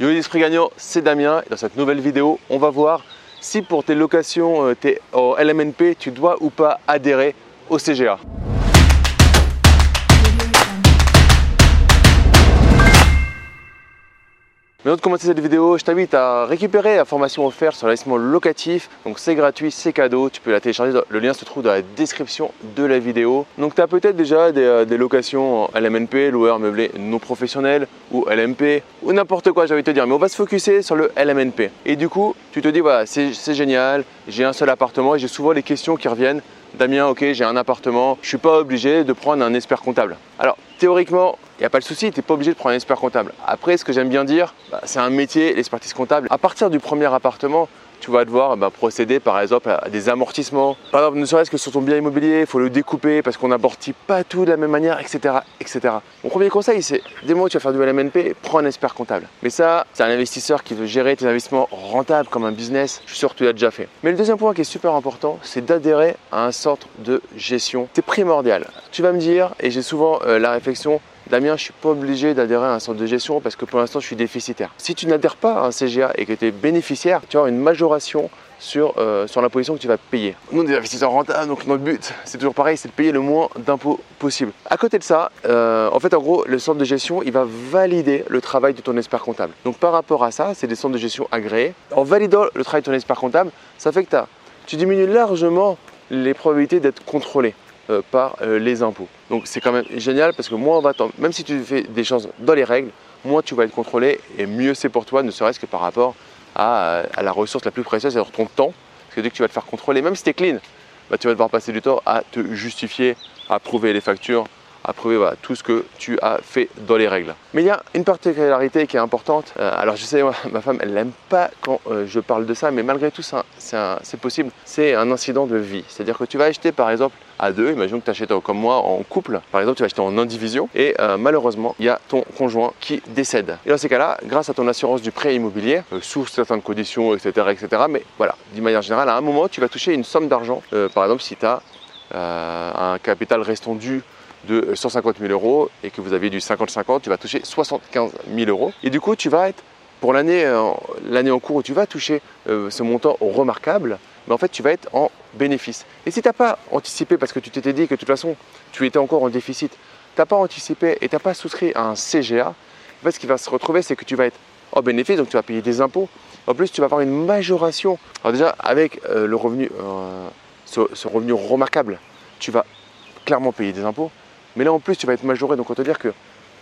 Yo l'esprit gagnant, c'est Damien dans cette nouvelle vidéo, on va voir si pour tes locations, euh, tes LMNP, tu dois ou pas adhérer au CGA. Mais avant de commencer cette vidéo, je t'invite à récupérer la formation offerte sur l'investissement locatif. Donc c'est gratuit, c'est cadeau, tu peux la télécharger. Le lien se trouve dans la description de la vidéo. Donc tu as peut-être déjà des, euh, locations LMNP, loueur meublé non professionnel ou LMP ou n'importe quoi, j'ai envie de te dire. Mais on va se focuser sur le LMNP. Et du coup, tu te dis, voilà, c'est génial, j'ai un seul appartement et j'ai souvent les questions qui reviennent. Damien, ok, j'ai un appartement, je suis pas obligé de prendre un expert comptable. Alors, théoriquement, il n'y a pas de souci, tu n'es pas obligé de prendre un expert comptable. Après, ce que j'aime bien dire, bah, c'est un métier, l'expertise comptable. À partir du premier appartement, tu vas devoir bah, procéder par exemple à des amortissements. Par exemple, ne serait-ce que sur ton bien immobilier, il faut le découper parce qu'on n'amortit pas tout de la même manière, etc. etc. Mon premier conseil, c'est dès moment où tu vas faire du LMNP, prends un expert comptable. Mais ça, c'est un investisseur qui veut gérer tes investissements rentables comme un business. Je suis sûr que tu l'as déjà fait. Mais le deuxième point qui est super important, c'est d'adhérer à un centre de gestion. C'est primordial. Tu vas me dire, et j'ai souvent euh, la réflexion, Damien, je ne suis pas obligé d'adhérer à un centre de gestion parce que pour l'instant, je suis déficitaire. Si tu n'adhères pas à un CGA et que tu es bénéficiaire, tu auras une majoration sur, euh, sur l'imposition que tu vas payer. Nous, on est des investisseurs rentables, donc notre but, c'est toujours pareil, c'est de payer le moins d'impôts possible. À côté de ça, euh, en fait, en gros, le centre de gestion, il va valider le travail de ton expert comptable. Donc par rapport à ça, c'est des centres de gestion agréés. En validant le travail de ton expert comptable, ça fait que tu diminues largement les probabilités d'être contrôlé. Euh, par euh, les impôts. Donc c'est quand même génial parce que moins on va même si tu fais des choses dans les règles, moins tu vas être contrôlé et mieux c'est pour toi, ne serait-ce que par rapport à, la ressource la plus précieuse, c'est-à-dire ton temps. Parce que dès que tu vas te faire contrôler, même si tu es clean, bah, tu vas devoir passer du temps à te justifier, à prouver les factures, à prouver tout ce que tu as fait dans les règles. Mais il y a une particularité qui est importante. Euh, alors je sais, ma femme, elle n'aime pas quand euh, je parle de ça, mais malgré tout, c'est possible. C'est un incident de vie. C'est-à-dire que tu vas acheter par exemple à deux, imaginons que tu achètes comme moi en couple, par exemple tu vas acheter en indivision et euh, malheureusement il y a ton conjoint qui décède. Et dans ces cas-là, grâce à ton assurance du prêt immobilier, sous certaines conditions, etc., etc., mais voilà, d'une manière générale, à un moment tu vas toucher une somme d'argent, par exemple si tu as un capital restant dû de 150 000 euros et que vous avez du 50-50, tu vas toucher 75 000 euros. Et du coup, tu vas être, pour l'année euh, en cours où tu vas toucher euh, ce montant remarquable, mais en fait, tu vas être en bénéfice. Et si tu n'as pas anticipé, parce que tu t'étais dit que de toute façon, tu étais encore en déficit, tu n'as pas anticipé et tu n'as pas souscrit à un CGA, en fait, ce qui va se retrouver, c'est que tu vas être en bénéfice, donc tu vas payer des impôts. En plus, tu vas avoir une majoration. Alors déjà, avec euh, le revenu, ce revenu remarquable, tu vas clairement payer des impôts. Mais là, en plus, tu vas être majoré. Donc, on te dire que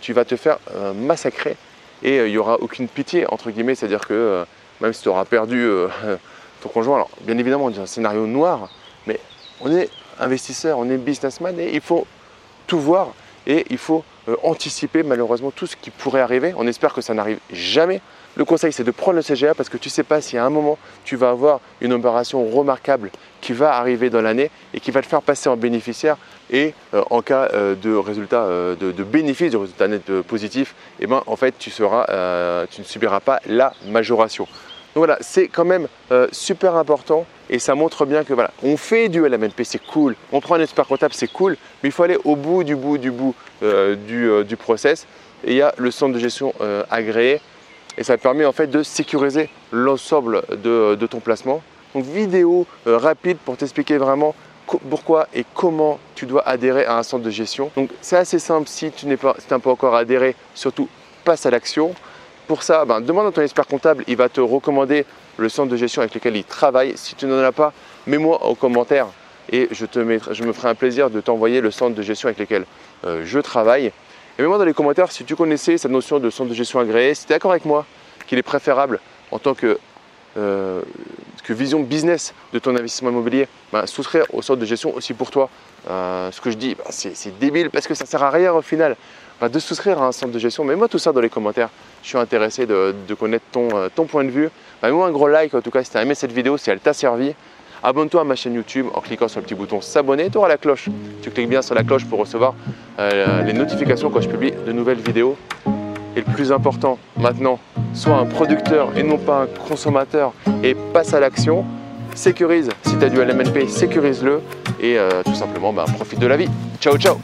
tu vas te faire euh, massacrer et euh, il n'y aura aucune pitié, entre guillemets. C'est-à-dire que euh, même si tu auras perdu ton conjoint, alors bien évidemment, on un scénario noir, mais on est investisseur, on est businessman et il faut tout voir et il faut anticiper malheureusement tout ce qui pourrait arriver. On espère que ça n'arrive jamais. Le conseil, c'est de prendre le CGA parce que tu ne sais pas si à un moment, tu vas avoir une opération remarquable qui va arriver dans l'année et qui va te faire passer en bénéficiaire. Et euh, en cas euh, de résultat euh, de, bénéfice, de résultat net positif, eh ben, en fait, tu ne subiras pas la majoration. Donc voilà, c'est quand même super important et ça montre bien que voilà, on fait du LMNP, c'est cool, on prend un expert comptable, c'est cool, mais il faut aller au bout du bout du bout du, du process. Et il y a le centre de gestion agréé et ça permet en fait de sécuriser l'ensemble de, ton placement. Donc vidéo euh, rapide pour t'expliquer vraiment pourquoi et comment tu dois adhérer à un centre de gestion. Donc c'est assez simple si tu n'es pas, pas encore adhéré, surtout passe à l'action. Pour ça, ben, demande à ton expert comptable, il va te recommander le centre de gestion avec lequel il travaille. Si tu n'en as pas, mets-moi en commentaire et je, me ferai un plaisir de t'envoyer le centre de gestion avec lequel euh, je travaille. Et mets-moi dans les commentaires si tu connaissais cette notion de centre de gestion agréé, si tu es d'accord avec moi qu'il est préférable en tant que, euh, que, vision business de ton investissement immobilier, bah, souscrire au centre de gestion aussi pour toi. Euh, ce que je dis, bah, c'est débile parce que ça ne sert à rien au final bah, de souscrire à un centre de gestion. Mets-moi tout ça dans les commentaires. Je suis intéressé de, connaître ton, euh, ton, point de vue. Mets-moi un gros like en tout cas si tu as aimé cette vidéo, si elle t'a servi. Abonne-toi à ma chaîne YouTube en cliquant sur le petit bouton s'abonner. Tu auras la cloche. Tu cliques bien sur la cloche pour recevoir les notifications quand je publie de nouvelles vidéos. Et le plus important maintenant, sois un producteur et non pas un consommateur et passe à l'action. Sécurise, si tu as du LMNP, sécurise-le et euh, tout simplement bah, profite de la vie. Ciao ciao